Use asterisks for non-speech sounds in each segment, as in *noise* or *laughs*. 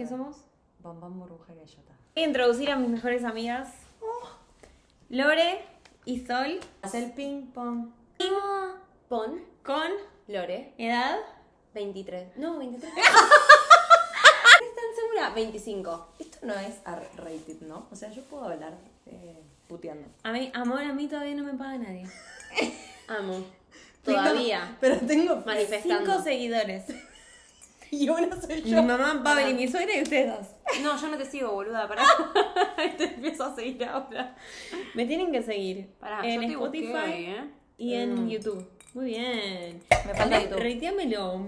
¿Qué somos? Bombón, burbuja y gallota. Voy a introducir a mis mejores amigas. Lore y Sol. Haz el ping pong. Pon, Con Lore, edad. 23. No, 23. ¿Están *laughs* segura? 25. Esto no es R-rated, ¿no? O sea, yo puedo hablar eh, puteando. A mí, amor, a mí todavía no me paga nadie. *laughs* Amo. Todavía. Pero tengo Manifestando. Cinco seguidores. *laughs* Y uno soy Mi yo. mamá, Pavel y mi suegra y ustedes dos. No, yo no te sigo, boluda. Pará. *laughs* *laughs* te empiezo a seguir ahora. Me tienen que seguir Pará, en yo te busqué Spotify hoy, ¿eh? y en YouTube. Muy bien. Me falta YouTube. Reiteamelo.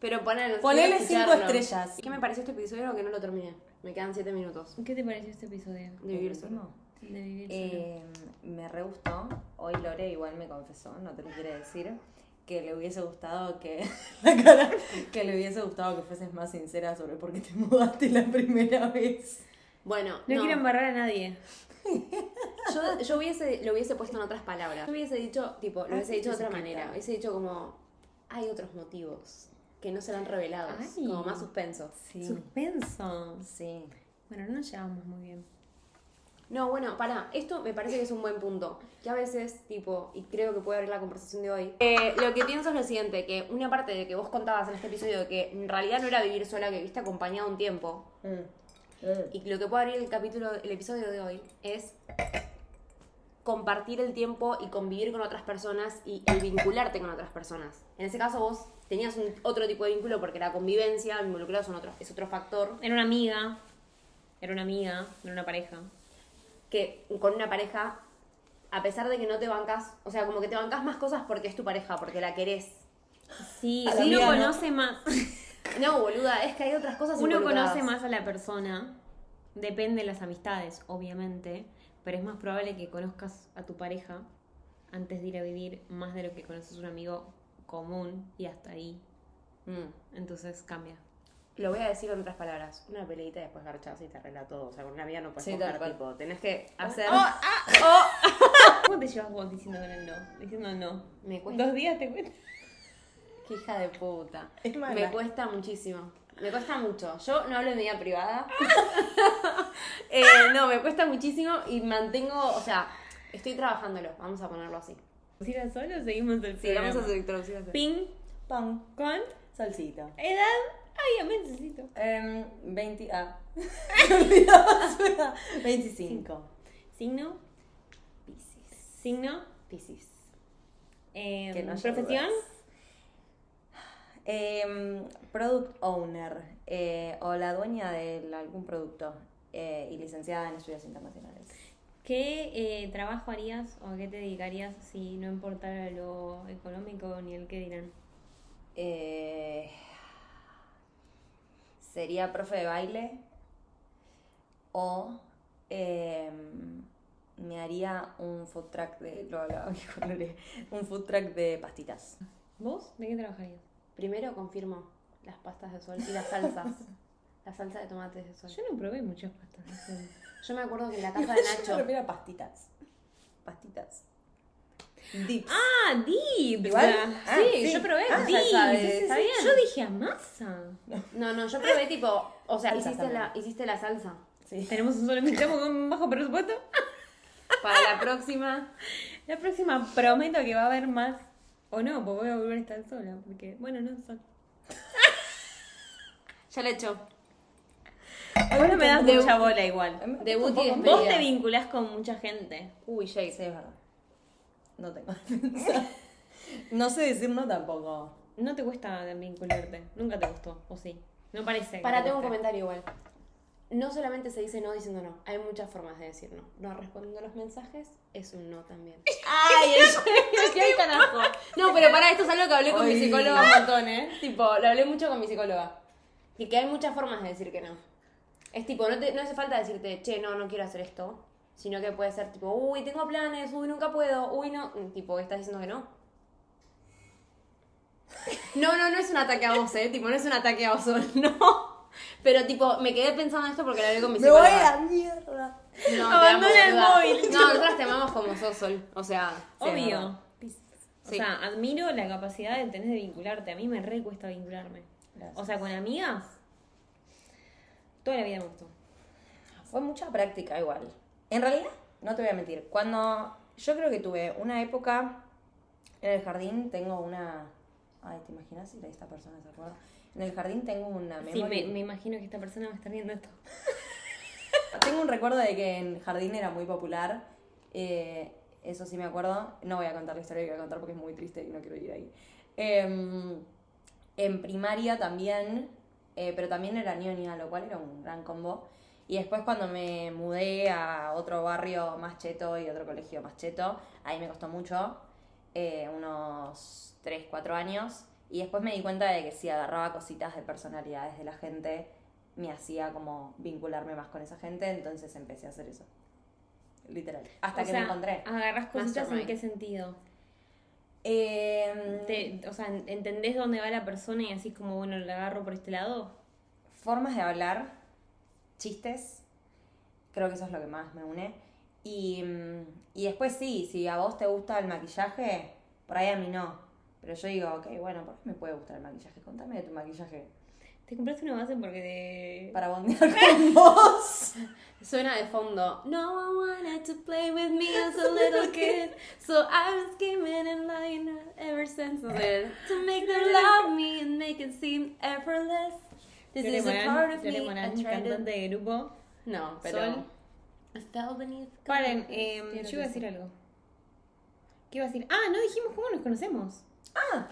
Pero ponele, Ponele cinco estrellas. ¿Qué me pareció este episodio que no lo terminé? Me quedan 7 minutos ¿Qué te pareció este episodio? de vivir solo. De vivir solo. Eh, me re gustó. Hoy Lore igual me confesó, no te lo quiere decir, que le hubiese gustado que. *laughs* la cara. Que le hubiese gustado que fueses más sincera sobre por qué te *laughs* mudaste la primera vez. Bueno, No, no. quiero embarrar a nadie. Yo, yo hubiese, lo hubiese puesto en otras palabras. Yo hubiese dicho, tipo, lo Ah, hubiese dicho de otra manera. Hubiese dicho como, hay otros motivos que no serán revelados. Ay. Como más suspenso. Sí. Suspenso. Sí. Bueno, no nos llevamos muy bien. No, bueno, para, esto me parece que es un buen punto. Que a veces, tipo, y creo que puede abrir la conversación de hoy. eh, lo que pienso es lo siguiente, que una parte de que vos contabas en este episodio de que en realidad no era vivir sola, que viviste acompañado un tiempo. Y lo que puede abrir el capítulo, el episodio de hoy es compartir el tiempo y convivir con otras personas y el vincularte con otras personas. En ese caso vos tenías un, otro tipo de vínculo porque la convivencia, involucrados son otro, es otro factor Era una amiga. Era una amiga, no era una pareja. Que con una pareja, a pesar de que no te bancas, o sea, como que te bancas más cosas porque es tu pareja, porque la querés. Sí, la uno conoce más. No, boluda, es que hay otras cosas Uno conoce más a la persona. Depende de las amistades, obviamente. Pero es más probable que conozcas a tu pareja antes de ir a vivir más de lo que conoces a un amigo común y hasta ahí. Mm. Entonces cambia. Lo voy a decir en otras palabras. Una peleita y después garchas y te arregla todo. O sea, con una amiga no puedes Sí, coger, tal tipo, tenés que hacer... *laughs* *laughs* ¿Cómo te llevas vos diciendo el no? Diciendo no. Me cuesta... Dos días te cuesta. Qué hija de puta. Es mala. Me cuesta muchísimo. Me cuesta mucho. Yo no hablo de mi vida privada. *laughs* Eh, no, me cuesta muchísimo y mantengo, o sea, estoy trabajándolo. Vamos a ponerlo así. ¿Ir a solo o seguimos el Sí, vamos a hacer introducciones. Ping, Pan. con, Salsita. edad. Ay, ya me necesito. Em, 20. Ah. Me olvidaba su edad. 25. Signo, Piscis. signo, Piscis. eh, Que no haya profesión. Em, product owner eh, o la dueña de algún producto eh, y licenciada en estudios internacionales. ¿Qué eh, trabajo harías o a qué te dedicarías si no importara lo económico ni el que dirán? Eh, sería profe de baile o em, me haría un food truck de lo hablaba *laughs* un food truck de pastitas. ¿Vos? ¿De qué trabajarías? Primero confirmo las pastas de sol y las salsas. *laughs* la salsa de tomates de sol. Yo no probé muchas pastas. de sol. Yo me acuerdo que en la *laughs* casa de Yo me Nacho. refiero a pastitas. Pastitas. Dips. ¡Ah, dips! Igual. Ah, sí, sí. yo probé Ah, dips. está sí. bien. Yo dije a masa. No, no, yo probé tipo. O sea, Salsa hiciste la, hiciste la salsa. Sí. Tenemos un solo invitado con bajo presupuesto. Para la próxima. La próxima prometo que va a haber más. O no, porque voy a volver a estar sola. Porque, bueno, no sola. Ya le echó. Vos no me das De- mucha bola igual. Debut y Un. Vos te vinculás con mucha gente. Uy, Jake. Sí, es verdad. No tengo *laughs* defensa. No sé decir no tampoco. No te cuesta vincularte. Nunca te gustó, o sí. No parece. que Para, te tengo un guste. comentario igual. No solamente se dice no diciendo no, hay muchas formas de decir no. No respondiendo los mensajes es un no también. ¡Ay, *laughs* el ¡Qué carajo! No, pero para esto es algo que hablé con mi Ay. psicóloga un montón, ¿eh? Tipo, lo hablé mucho con mi psicóloga. Y que hay muchas formas de decir que no. Es tipo, no, te, no hace falta decirte, che, no, no quiero hacer esto. Sino que puede ser tipo, uy, tengo planes, uy, nunca puedo, uy, no. Tipo, estás diciendo que no. *laughs* No, no, no es un ataque a vos, ¿eh? Tipo, no es un ataque a vos, *laughs* no. Pero tipo, me quedé pensando en esto porque lo hablé con mi Me voy psicóloga. a la mierda. No, Abandona el móvil. No, nosotras te amamos como sos, Sol. O sea, Obvio. O Sí. sea, admiro la capacidad que tenés de vincularte. A mí me re cuesta vincularme. Gracias. O sea, con amigas. Toda la vida me gustó. Fue mucha práctica igual. En realidad, no te voy a mentir, cuando yo creo que tuve una época en el jardín, tengo una... Ay, ¿te imaginas si esta persona se acuerda? En el jardín tengo una Sí, memoria... me, me imagino que esta persona va a estar viendo esto. *laughs* Tengo un recuerdo de que en jardín era muy popular. eh, eso sí me acuerdo. No voy a contar la historia que voy a contar porque es muy triste y no quiero ir ahí. Em, en primaria también, eh, pero también era ñoña, lo cual era un gran combo. Y después cuando me mudé a otro barrio más cheto y otro colegio más cheto, ahí me costó mucho, eh, unos 3, 4 años. Y después me di cuenta de que si agarraba cositas de personalidades de la gente, me hacía como vincularme más con esa gente, entonces empecé a hacer eso. Literal. Hasta O que sea, me encontré. Agarras cositas en qué sentido. Em, Te- o sea, ¿entendés dónde va la persona y así como, bueno, la agarro por este lado? formas de hablar, chistes, creo que eso es lo que más me une. Y, mm, y después sí, si a vos te gusta el maquillaje, por ahí a mí no. Pero yo digo, ok, bueno, ¿por qué me puede gustar el maquillaje? Contame de tu maquillaje. Te compraste una base porque te... Para bondear con *laughs* vos. Suena de fondo. No one wanted to play with me as a little *laughs* kid, so I was scheming and lying ever since then to make *laughs* them love me and make it seem effortless. This is a part of me. I tried de grupo. No, pero. Sol. I fell beneath. Paren, eh, yo iba a decir algo. ¿Qué iba a decir? Ah, no dijimos cómo nos conocemos. Ah,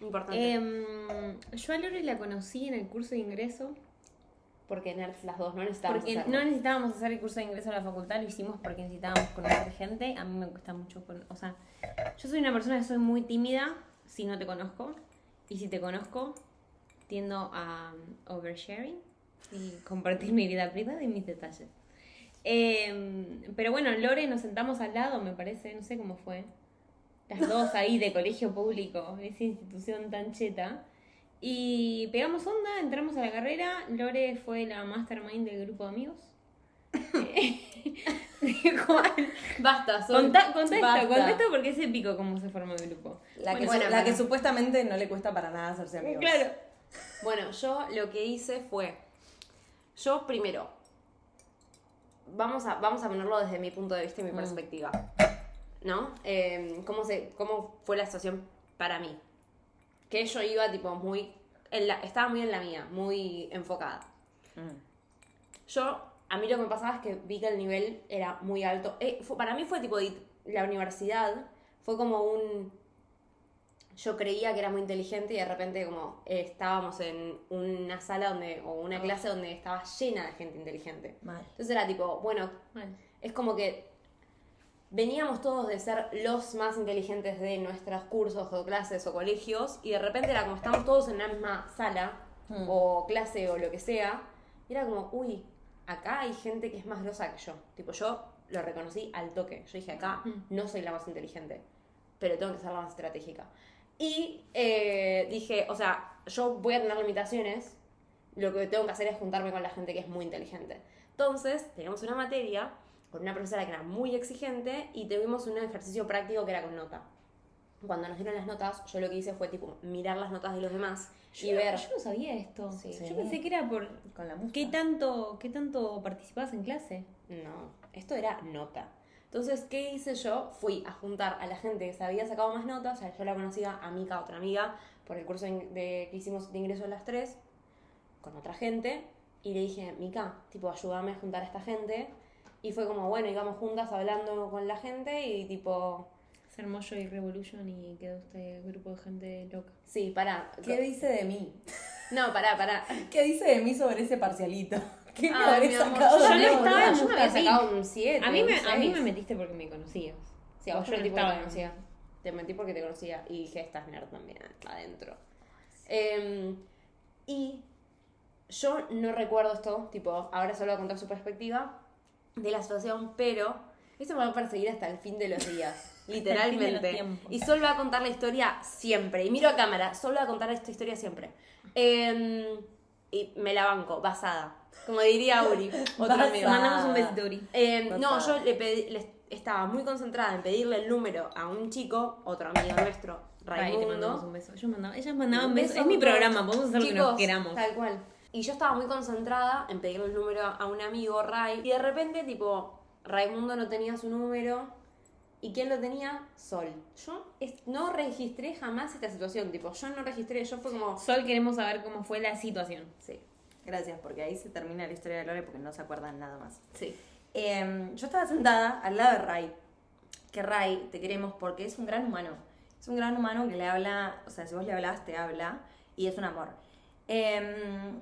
Importante. Em, yo a Lore la conocí en el curso de ingreso. porque nerds las dos no necesitamos Porque hacerlo. no necesitábamos hacer el curso de ingreso a la facultad, lo hicimos porque necesitábamos conocer gente. A mí me cuesta mucho, con- o sea, yo soy una persona que soy muy tímida si no te conozco. Y si te conozco, tiendo a um, oversharing y compartir mi vida privada y mis detalles. Em, pero bueno, Lore nos sentamos al lado, me parece, no sé cómo fue. Las *laughs* dos ahí de colegio público, esa institución tan cheta. Y pegamos onda, entramos a la carrera. Lore fue la mastermind del grupo de amigos. *laughs* *laughs* Juan, Basta, esto, Basta. contá esto porque es épico cómo se forma el grupo. la, que, Bueno, su- la para. que supuestamente no le cuesta para nada hacerse amigos. Claro. Bueno, yo lo que hice fue. Yo primero. Vamos a, vamos a ponerlo desde mi punto de vista y mi perspectiva. ¿No? Eh, ¿cómo, se, ¿Cómo fue la situación para mí? Que yo iba, tipo, muy. en la- estaba muy en la mía, muy enfocada. Mm. Yo, a mí lo que me pasaba es que vi que el nivel era muy alto. Eh, fue- para mí fue tipo, la universidad fue como un... Yo creía que era muy inteligente y de repente como eh, estábamos en una sala donde, o una clase donde estaba llena de gente inteligente. Mal. Entonces era tipo, bueno, Mal. es como que veníamos todos de ser los más inteligentes de nuestros cursos o clases o colegios y de repente era como estamos todos en la misma sala Hmm. o clase o lo que sea y era como, uy, acá hay gente que es más grosa que yo. Tipo, yo lo reconocí al toque. Yo dije, acá no soy la más inteligente, pero tengo que ser la más estratégica. Y eh, dije, o sea, yo voy a tener limitaciones, lo que tengo que hacer es juntarme con la gente que es muy inteligente. Entonces, teníamos una materia con una profesora que era muy exigente y tuvimos un ejercicio práctico que era con nota. Cuando nos dieron las notas, yo lo que hice fue tipo mirar las notas de los demás y Yo, ver. yo no sabía esto. Sí. Yo pensé que era por Con la música. qué tanto, qué tanto participabas en clase. No, esto era nota. Entonces, ¿qué hice yo? Fui a juntar a la gente que se había sacado más notas, o sea, yo la conocía a Mika, otra amiga, por el curso de, de- que hicimos de ingreso a las tres, con otra gente, y le dije, Mika, tipo, ayúdame a juntar a esta gente. Y fue como, bueno, íbamos juntas hablando con la gente y tipo, Ser Moyo y Revolution y quedó este grupo de gente loca. sí, pará. ¿Qué dice de mí? No, pará, pará. *laughs* ¿Qué dice de mí sobre ese parcialito? ¿Qué me Ay, habré mi amor, sacado yo no estaba, yo me Musta había Pic. sacado un 7. A mí, me, a mí me metiste porque me conocías. Sí, a vos Yo yo no el tipo que estaba te conocía. Te mentí porque te conocía y dije, estás nerd también adentro. Em, y yo no recuerdo esto, tipo, ahora solo voy a contar su perspectiva de la situación, pero esto me va a perseguir hasta el fin de los días, *laughs* literalmente. y Sol va a contar la historia siempre. Y miro a cámara, Sol va a contar esta historia siempre. Em, y me la banco, basada. Como diría Uri, otro *laughs* amigo. Mandamos un besito, Uri. Eh, no, yo le pedí, le- estaba muy concentrada en pedirle el número a un chico, otro amigo nuestro, Ay, te mandamos Raimundo. un beso. Ellos mandaban, ellas mandaban besos. beso Es mi programa, podemos hacer lo que nos queramos. Tal cual. Y yo estaba muy concentrada en pedirle el número a un amigo, Ray. Y de repente, tipo, Raimundo no tenía su número. ¿Y quién lo tenía? Sol. Yo es- no registré jamás esta situación. Tipo, yo no registré, yo fue como. Sol, queremos saber cómo fue la situación. Sí. Gracias, porque ahí se termina la historia de Lore porque no se acuerdan nada más. Sí. Eh, yo estaba sentada al lado de Ray. Que Ray te queremos porque es un gran humano. Es un gran humano que le habla, o sea, si vos le hablas, te habla. Y es un amor. Eh,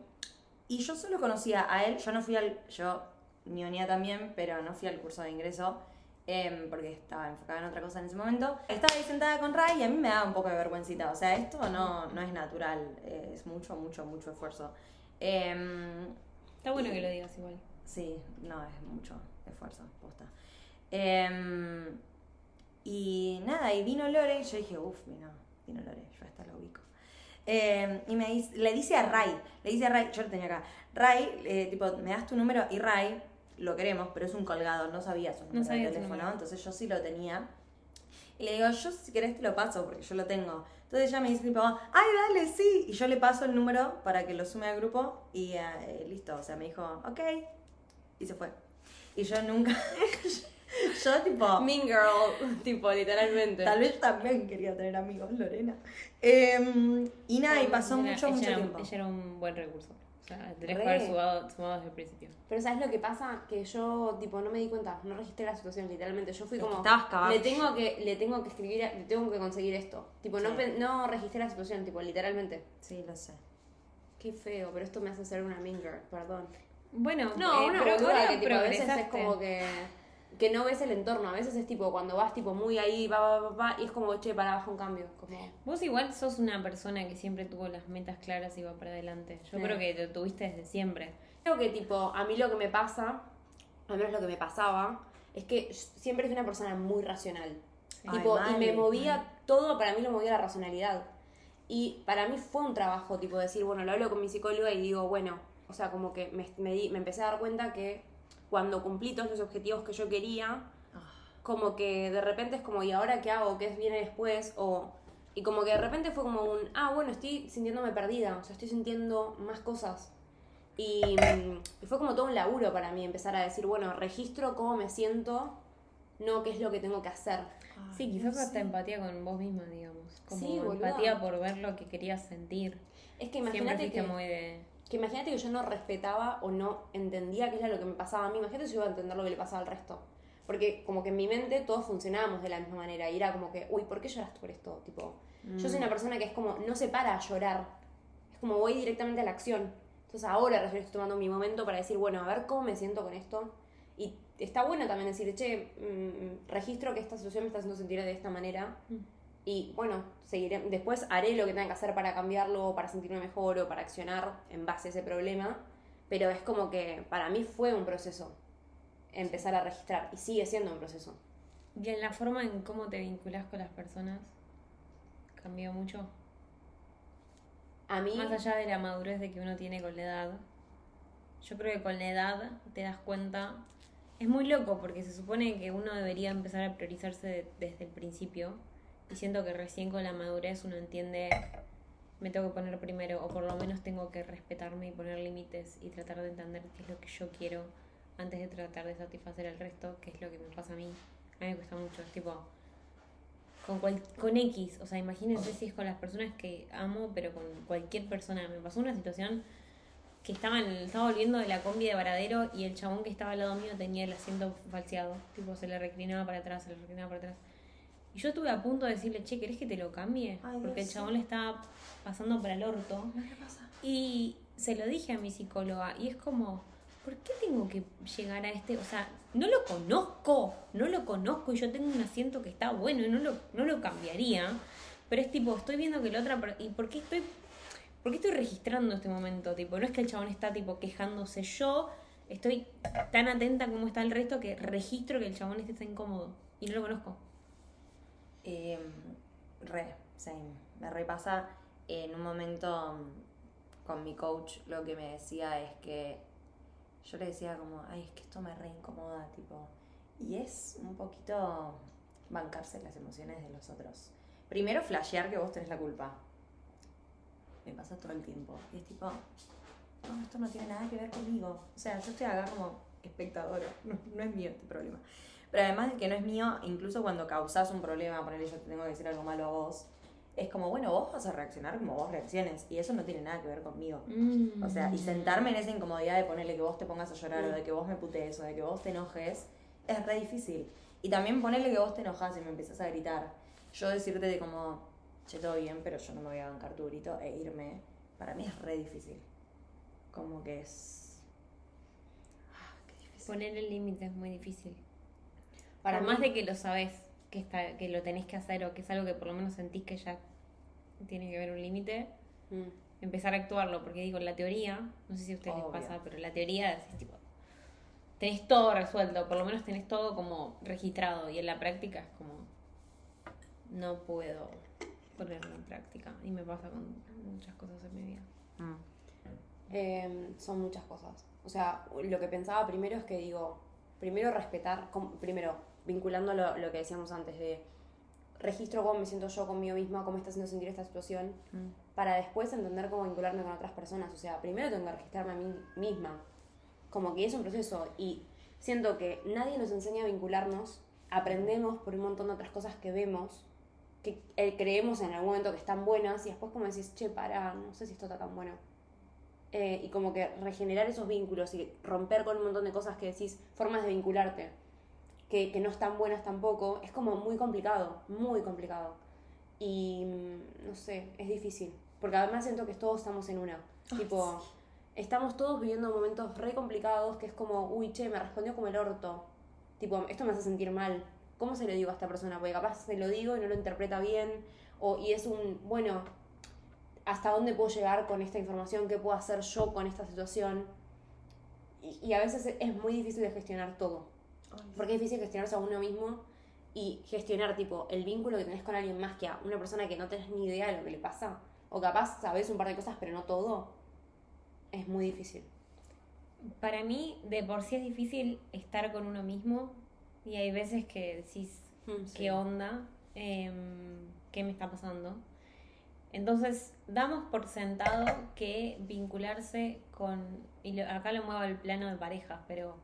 y yo solo conocía a él. Yo no fui al. Yo, unidad también, pero no fui al curso de ingreso. eh, porque estaba enfocada en otra cosa en ese momento. Estaba ahí sentada con Ray y a mí me daba un poco de vergüencita. O sea, esto no, no es natural. eh, es mucho, mucho, mucho esfuerzo. Eh, Está bueno que lo digas igual. Sí, no, es mucho esfuerzo, posta. Em, y nada, y vino Lore, y yo dije, uff, vino, vino Lore, yo hasta lo ubico. Em, y me dice, le dice a Ray, le dice a Ray, yo lo tenía acá, Ray, eh, tipo, me das tu número, y Ray, lo queremos, pero es un colgado, no sabía su número sabía de teléfono, entonces yo sí lo tenía. Y le digo, yo si querés te lo paso, porque yo lo tengo. Entonces ella me dice, tipo, ay, dale, sí. Y yo le paso el número para que lo sume al grupo y eh, listo. O sea, me dijo, ok. Y se fue. Y yo nunca. *laughs* yo, tipo. Mean Girl, *laughs* tipo, literalmente. Tal vez también quería tener amigos, Lorena. Em, y nada, y pasó mucho, ella mucho era, tiempo. Ella era un buen recurso. O sea, tenés Re. que haber sumado, sumado desde el principio. Pero ¿sabes lo que pasa? Que yo, tipo, no me di cuenta, no registré la situación, literalmente. Yo fui Es como, estabas le tengo que, le tengo que escribir, le tengo que conseguir esto. Tipo, no, Sí. pen- no registré la situación, tipo, literalmente. Sí, lo sé. Qué feo, pero esto me hace ser una mean girl, perdón. Bueno, No, eh, una pero que tipo, a veces es como que, que no ves el entorno. A veces es tipo, cuando vas tipo muy ahí, va, va, va, va, y es como, che, para, baja un cambio. Como, Vos igual sos una persona que siempre tuvo las metas claras y va para adelante. Yo Sí. creo que lo tuviste desde siempre. Creo que tipo, a mí lo que me pasa, al menos lo que me pasaba, es que siempre fui una persona muy racional. Tipo, y me movía todo, para mí lo movía la racionalidad. Y para mí fue un trabajo, tipo, decir, bueno, lo hablo con mi psicóloga y digo, bueno, o sea, como que me, me, di- me empecé a dar cuenta que cuando cumplí todos los objetivos que yo quería, como que de repente es como, ¿y ahora qué hago? ¿Qué viene después? O, y como que de repente fue como un, ah, bueno, estoy sintiéndome perdida, o sea, estoy sintiendo más cosas. Y, mm, y fue como todo un laburo para mí empezar a decir, bueno, registro cómo me siento, no qué es lo que tengo que hacer. Sí, quizás hasta empatía con vos misma, digamos. Como Sí, boluda. empatía por ver lo que querías sentir. Es que imagínate que, muy de... que imagínate que yo no respetaba o no entendía qué era lo que me pasaba a mí. Imagínate si yo iba a entender lo que le pasaba al resto. Porque como que en mi mente todos funcionábamos de la misma manera. Y era como que, uy, ¿por qué lloraste por esto? Tipo, yo soy una persona que es como, no se para a llorar. Es como voy directamente a la acción. Entonces ahora recién estoy tomando mi momento para decir, bueno, a ver cómo me siento con esto. Y está bueno también decir, che, mm, registro que esta situación me está haciendo sentir de esta manera. Y bueno, seguiré, después haré lo que tenga que hacer para cambiarlo, para sentirme mejor o para accionar en base a ese problema. Pero es como que para mí fue un proceso empezar a registrar y sigue siendo un proceso. ¿Y en la forma en cómo te vinculás con las personas cambió mucho? A mí, Más allá de la madurez de que uno tiene con la edad, yo creo que con la edad te das cuenta. Es muy loco porque se supone que uno debería empezar a priorizarse de- desde el principio. Y siento que recién con la madurez uno entiende, me tengo que poner primero, o por lo menos tengo que respetarme y poner límites y tratar de entender qué es lo que yo quiero antes de tratar de satisfacer al resto, que es lo que me pasa a mí. A mí me cuesta mucho, es tipo, con, con X, o sea, imagínense si es con las personas que amo, pero con cualquier persona. Me pasó una situación que estaba, estaba volviendo de la combi de Varadero y el chabón que estaba al lado mío tenía el asiento falseado. Tipo, se le reclinaba para atrás, se le reclinaba para atrás. Y yo estuve a punto de decirle, che, ¿querés que te lo cambie? Ay, Porque el chabón le estaba pasando para el orto. ¿Qué pasa? Y se lo dije a mi psicóloga y es como, ¿por qué tengo que llegar a este? O sea, no lo conozco, no lo conozco y yo tengo un asiento que está bueno y no lo, no lo cambiaría. Pero es tipo, estoy viendo que la otra... ¿Y por qué estoy, por qué estoy registrando este momento? Tipo, no es que el chabón está tipo quejándose yo, estoy tan atenta como está el resto que registro que el chabón este está incómodo y no lo conozco. Eh, re, same. Me repasa en un momento con mi coach lo que me decía es que yo le decía como, ay, es que esto me re incomoda, tipo. Y es un poquito bancarse las emociones de los otros. Primero, flashear que vos tenés la culpa. Me pasa todo el tiempo. Y es tipo, no, esto no tiene nada que ver conmigo. O sea, yo estoy acá como espectadora, *laughs* no es mío este problema. Pero además de que no es mío, incluso cuando causas un problema, ponerle yo te tengo que decir algo malo a vos, es como, bueno, vos vas a reaccionar como vos reacciones. Y eso no tiene nada que ver conmigo. Mm. O sea, y sentarme en esa incomodidad de ponerle que vos te pongas a llorar o de que vos me putees o de que vos te enojes, es re difícil. Y también ponerle que vos te enojas y me empezás a gritar. Yo decirte de como, che, todo bien, pero yo no me voy a bancar tu grito e irme, para mí es re difícil. Como que es... Ah, qué difícil. Poner el límite es muy difícil. Para más mí- de que lo sabes, que, está, que lo tenés que hacer o que es algo que por lo menos sentís que ya tiene que haber un límite, Mm. empezar a actuarlo. Porque digo, la teoría, no sé si a ustedes Obvio. les pasa, pero la teoría es tipo, tenés todo resuelto, por lo menos tenés todo como registrado y en la práctica es como, no puedo ponerlo en práctica. Y me pasa con muchas cosas en mi vida. Mm. Eh, son muchas cosas. O sea, lo que pensaba primero es que digo, primero respetar, primero vinculando lo, lo que decíamos antes de registro cómo me siento yo conmigo misma, cómo me está haciendo sentir esta situación, Mm. para después entender cómo vincularme con otras personas. O sea, primero tengo que registrarme a mí misma. Como que es un proceso y siento que nadie nos enseña a vincularnos, aprendemos por un montón de otras cosas que vemos, que eh, creemos en algún momento que están buenas y después como decís, che, para, no sé si esto está tan bueno. Eh, y como que regenerar esos vínculos y romper con un montón de cosas que decís, formas de vincularte, que, que no están buenas tampoco, es como muy complicado, muy complicado. Y mm, no sé, es difícil. Porque además siento que todos estamos en una. tipo, estamos todos viviendo momentos re complicados que es como, uy, che, me respondió como el orto. Tipo, esto me hace sentir mal. ¿Cómo se lo digo a esta persona? Porque capaz se lo digo y no lo interpreta bien. O, y es un, bueno, ¿hasta dónde puedo llegar con esta información? ¿Qué puedo hacer yo con esta situación? Y, y a veces es muy difícil de gestionar todo. Porque es difícil gestionarse a uno mismo y gestionar, tipo, el vínculo que tenés con alguien más que a una persona que no tenés ni idea de lo que le pasa. O capaz sabes un par de cosas, pero no todo. Es muy difícil. Para mí, de por sí es difícil estar con uno mismo y hay veces que decís, ¿qué onda? Em, ¿Qué me está pasando? Entonces, damos por sentado que vincularse con, y acá lo muevo al plano de parejas, pero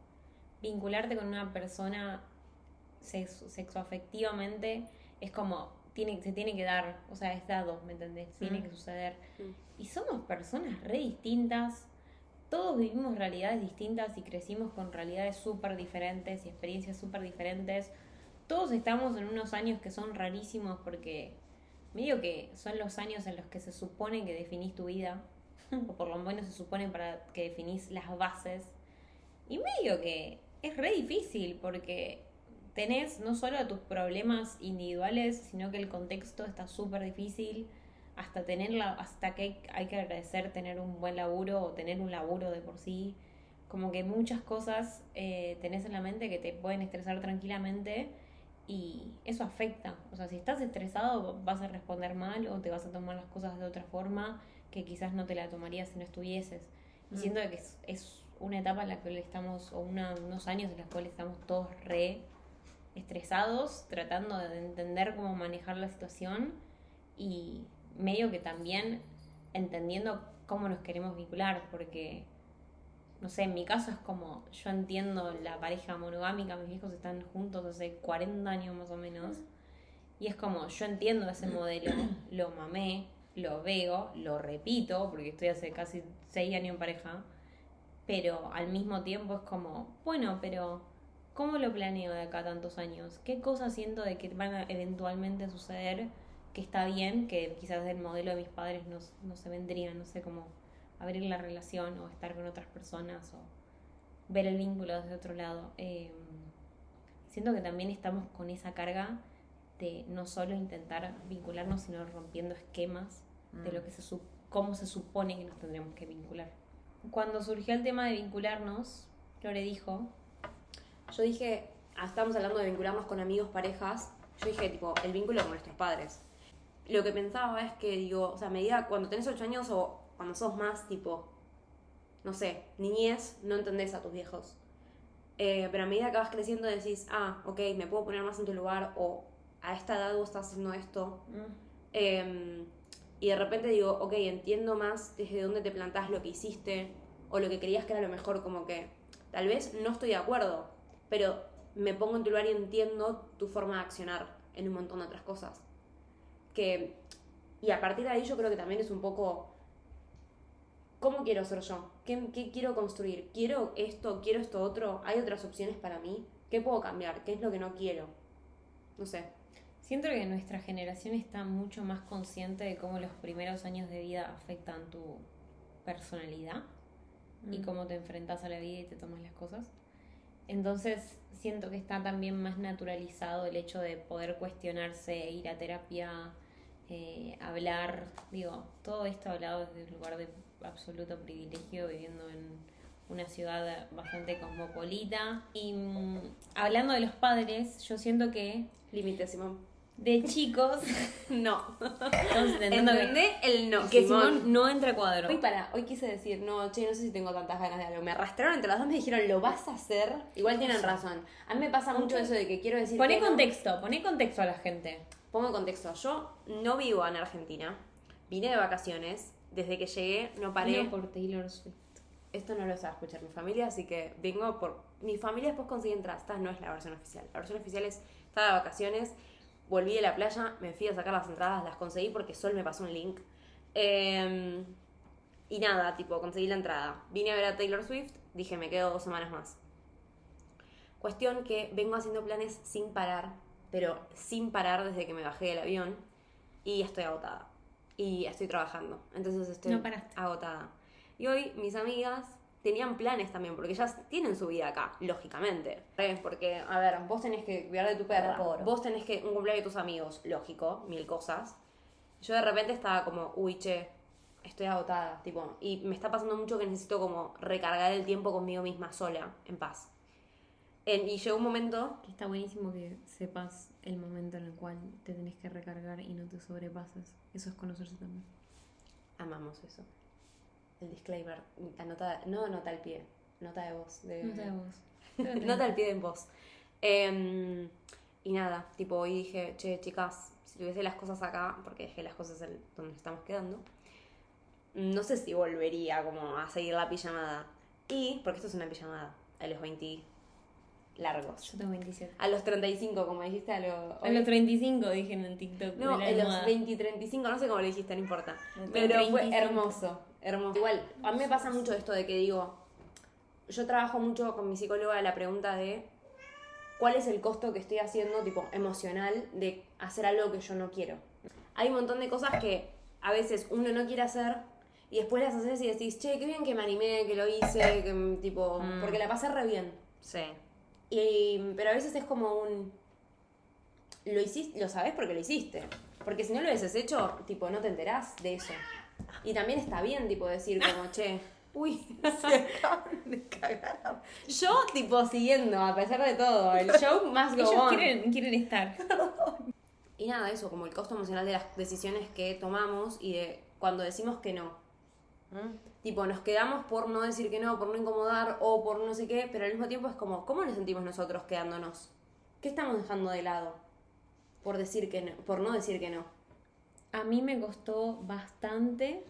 vincularte con una persona sexo, sexoafectivamente es como, tiene, se tiene que dar, o sea, es dado, ¿me entendés? Tiene Mm. que suceder. Mm. Y somos personas re distintas, todos vivimos realidades distintas y crecimos con realidades súper diferentes y experiencias súper diferentes. Todos estamos en unos años que son rarísimos porque medio que son los años en los que se supone que definís tu vida, *laughs* o por lo menos se supone para que definís las bases. Y medio que es re difícil porque tenés no solo tus problemas individuales, sino que el contexto está súper difícil hasta tenerla, hasta que hay, que agradecer tener un buen laburo o tener un laburo de por sí. Como que muchas cosas eh, tenés en la mente que te pueden estresar tranquilamente y eso afecta. O sea, si estás estresado vas a responder mal o te vas a tomar las cosas de otra forma que quizás no te la tomarías si no estuvieses. Y Mm. siento que es, es una etapa en la que estamos, o unos años en los cuales estamos todos re estresados, tratando de entender cómo manejar la situación y medio que también entendiendo cómo nos queremos vincular, porque, no sé, en mi caso es como, yo entiendo la pareja monogámica, mis hijos están juntos hace 40 años más o menos, y es como, yo entiendo ese modelo, lo mamé, lo veo, lo repito, porque estoy hace casi 6 años en pareja, pero al mismo tiempo es como, bueno, pero ¿cómo lo planeo de acá a tantos años? ¿Qué cosas siento de que van a eventualmente suceder que está bien, que quizás del modelo de mis padres no, no se vendría, no sé cómo abrir la relación o estar con otras personas o ver el vínculo desde otro lado? Eh, siento que también estamos con esa carga de no solo intentar vincularnos, sino rompiendo esquemas de Mm. lo que se cómo se supone que nos tendríamos que vincular. Cuando surgió el tema de vincularnos, Lore dijo, Yo dije, ah, estábamos hablando de vincularnos con amigos, parejas. Yo dije, tipo, el vínculo con nuestros padres. Lo que pensaba es que, digo, o sea, a medida cuando tenés 8 años o cuando sos más, tipo, no sé, niñez, no entendés a tus viejos. Eh, pero a medida que vas creciendo decís, ah, ok, me puedo poner más en tu lugar o a esta edad vos estás haciendo esto. Eh, y de repente digo, ok, entiendo más desde dónde te plantás lo que hiciste o lo que creías que era lo mejor, como que tal vez no estoy de acuerdo, pero me pongo en tu lugar y entiendo tu forma de accionar en un montón de otras cosas. Que, y a partir de ahí yo creo que también es un poco, ¿cómo quiero ser yo? ¿Qué, qué quiero construir? ¿Quiero esto? ¿Quiero esto otro? ¿Hay otras opciones para mí? ¿Qué puedo cambiar? ¿Qué es lo que no quiero? No sé. Siento que nuestra generación está mucho más consciente de cómo los primeros años de vida afectan tu personalidad y Mm. cómo te enfrentas a la vida y te tomas las cosas. Entonces siento que está también más naturalizado el hecho de poder cuestionarse, ir a terapia, eh, hablar, digo, todo esto hablado desde un lugar de absoluto privilegio, viviendo en una ciudad bastante cosmopolita. Y mm, hablando de los padres, yo siento que Límite, Simón. De chicos, *laughs* No. estamos intentando que, ¿Entendé el no, que Simón? Simón no entra a cuadro. Hoy para, hoy quise decir, no, che, no sé si tengo tantas ganas de algo. Me arrastraron entre las dos, me dijeron, ¿lo vas a hacer? Igual tienen razón. A mí me pasa mucho eso de que quiero decir. Poné que no. contexto, poné contexto a la gente. Pongo contexto. Yo no vivo en Argentina. Vine de vacaciones. Desde que llegué no paré. No por Taylor Swift. Esto no lo sabe escuchar mi familia, así que vengo por. Mi familia después consigue entradas. Esta no es la versión oficial. La versión oficial es: estaba de vacaciones, volví de la playa, me fui a sacar las entradas, las conseguí porque Sol me pasó un link. Eh, y nada, tipo, conseguí la entrada. Vine a ver a Taylor Swift, dije, me quedo dos semanas más. Cuestión que vengo haciendo planes sin parar, pero sin parar desde que me bajé del avión y estoy agotada. Y estoy trabajando, entonces estoy No agotada. Y hoy mis amigas tenían planes también, porque ellas tienen su vida acá, lógicamente. Porque, a ver, vos tenés que cuidar de tu perra, por. vos tenés que un cumpleaños de tus amigos, lógico, mil cosas. Yo de repente estaba como, uy, che, estoy agotada, tipo, y me está pasando mucho que necesito como recargar el tiempo conmigo misma sola, en paz. En- y llegó un momento, Que está buenísimo que sepas el momento en el cual te tenés que recargar y no te sobrepases. Eso es conocerse también. amamos eso. El disclaimer, anota, no nota al pie, nota de voz. De, No te da vos. Nota al pie en voz. Em, y nada, tipo, hoy dije, che, chicas, si tuviese las cosas acá, porque dejé las cosas en donde estamos quedando, no sé si volvería como a seguir la pijamada. Y, porque esto es una pijamada, a los 20 largos. Yo tengo 27. A los 35, como dijiste, a los... A los 35 dije en el TikTok. No, de en los almohada. 20 y 35, no sé cómo lo dijiste, no importa. Pero fue 35. hermoso, hermoso. Igual, a mí me pasa mucho esto de que digo, yo trabajo mucho con mi psicóloga la pregunta de cuál es el costo que estoy haciendo, tipo, emocional, de hacer algo que yo no quiero. Hay un montón de cosas que a veces uno no quiere hacer y después las haces y decís, che, qué bien que me animé, que lo hice, que tipo, Mm. porque la pasé re bien. Sí. Y, pero a veces es como un. Lo hiciste, lo sabes porque lo hiciste. Porque si no lo hubieses hecho, tipo, no te enterás de eso. Y también está bien, tipo, decir como, che, uy, *laughs* *laughs* Se acaban de cagar. yo, tipo, siguiendo, a pesar de todo, el show más go Ellos on. quieren, quieren estar. Y nada, eso, como el costo emocional de las decisiones que tomamos y de cuando decimos que no. ¿Mm? Tipo, nos quedamos por no decir que no, por no incomodar o por no sé qué, pero al mismo tiempo es como, ¿cómo nos sentimos nosotros quedándonos? ¿Qué estamos dejando de lado? Por decir que no, por no decir que no. A mí me costó bastante,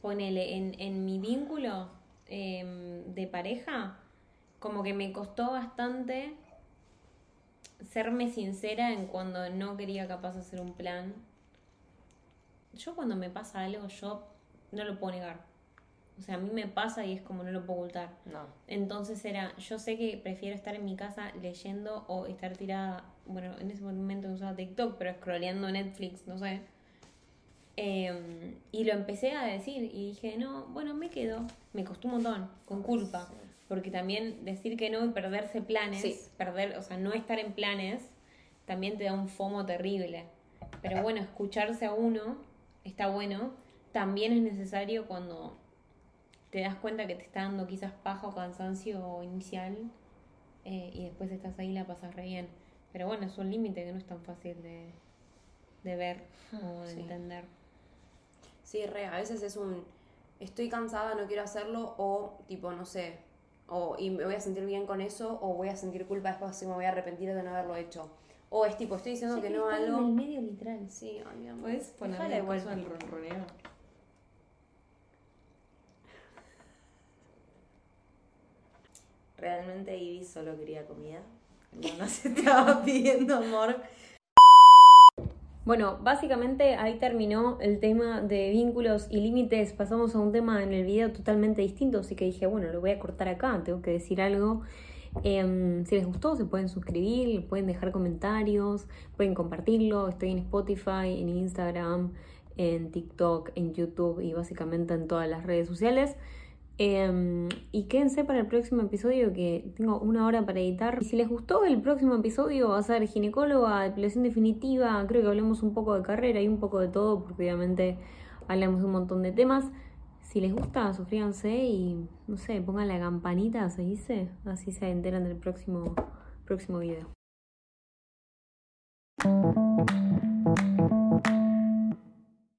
ponele, en, en mi vínculo em, de pareja, como que me costó bastante serme sincera en cuando no quería capaz hacer un plan. Yo cuando me pasa algo, yo no lo puedo negar. O sea, a mí me pasa y es como no lo puedo ocultar. No. Entonces era, yo sé que prefiero estar en mi casa leyendo o estar tirada, bueno, en ese momento usaba TikTok, pero scrolleando Netflix, no sé. Eh, y lo empecé a decir y dije, no, bueno, me quedo. Me costó un montón, con culpa. Porque también decir que no y perderse planes, Sí. perder, o sea, no estar en planes, también te da un fomo terrible. Pero bueno, escucharse a uno está bueno. También es necesario cuando te das cuenta que te está dando quizás paja o cansancio inicial eh, y después estás ahí y la pasas re bien. Pero bueno, es un límite que no es tan fácil de, de ver o de Sí. entender. Sí, re, a veces es un estoy cansada, no quiero hacerlo, o tipo, no sé, o y me voy a sentir bien con eso, o voy a sentir culpa después y me voy a arrepentir de no haberlo hecho. O es tipo, estoy diciendo que no algo. medio literal. Sí, ay, mi amor. ¿Puedes ponerle igual. al ronroneo? Realmente Ivy solo quería comida. No nos estaba *laughs* pidiendo amor. Bueno, básicamente ahí terminó el tema de vínculos y límites. Pasamos a un tema en el video totalmente distinto, así que dije, bueno, lo voy a cortar acá, tengo que decir algo. Em, si les gustó, se pueden suscribir, pueden dejar comentarios, pueden compartirlo. Estoy en Spotify, en Instagram, en TikTok, en YouTube y básicamente en todas las redes sociales. Em, y quédense para el próximo episodio que tengo una hora para editar. Si les gustó el próximo episodio va a ser ginecóloga, depilación definitiva, creo que hablemos un poco de carrera y un poco de todo porque obviamente hablamos de un montón de temas. Si les gusta, suscríbanse y no sé, pongan la campanita, se dice, así se enteran del próximo, próximo video.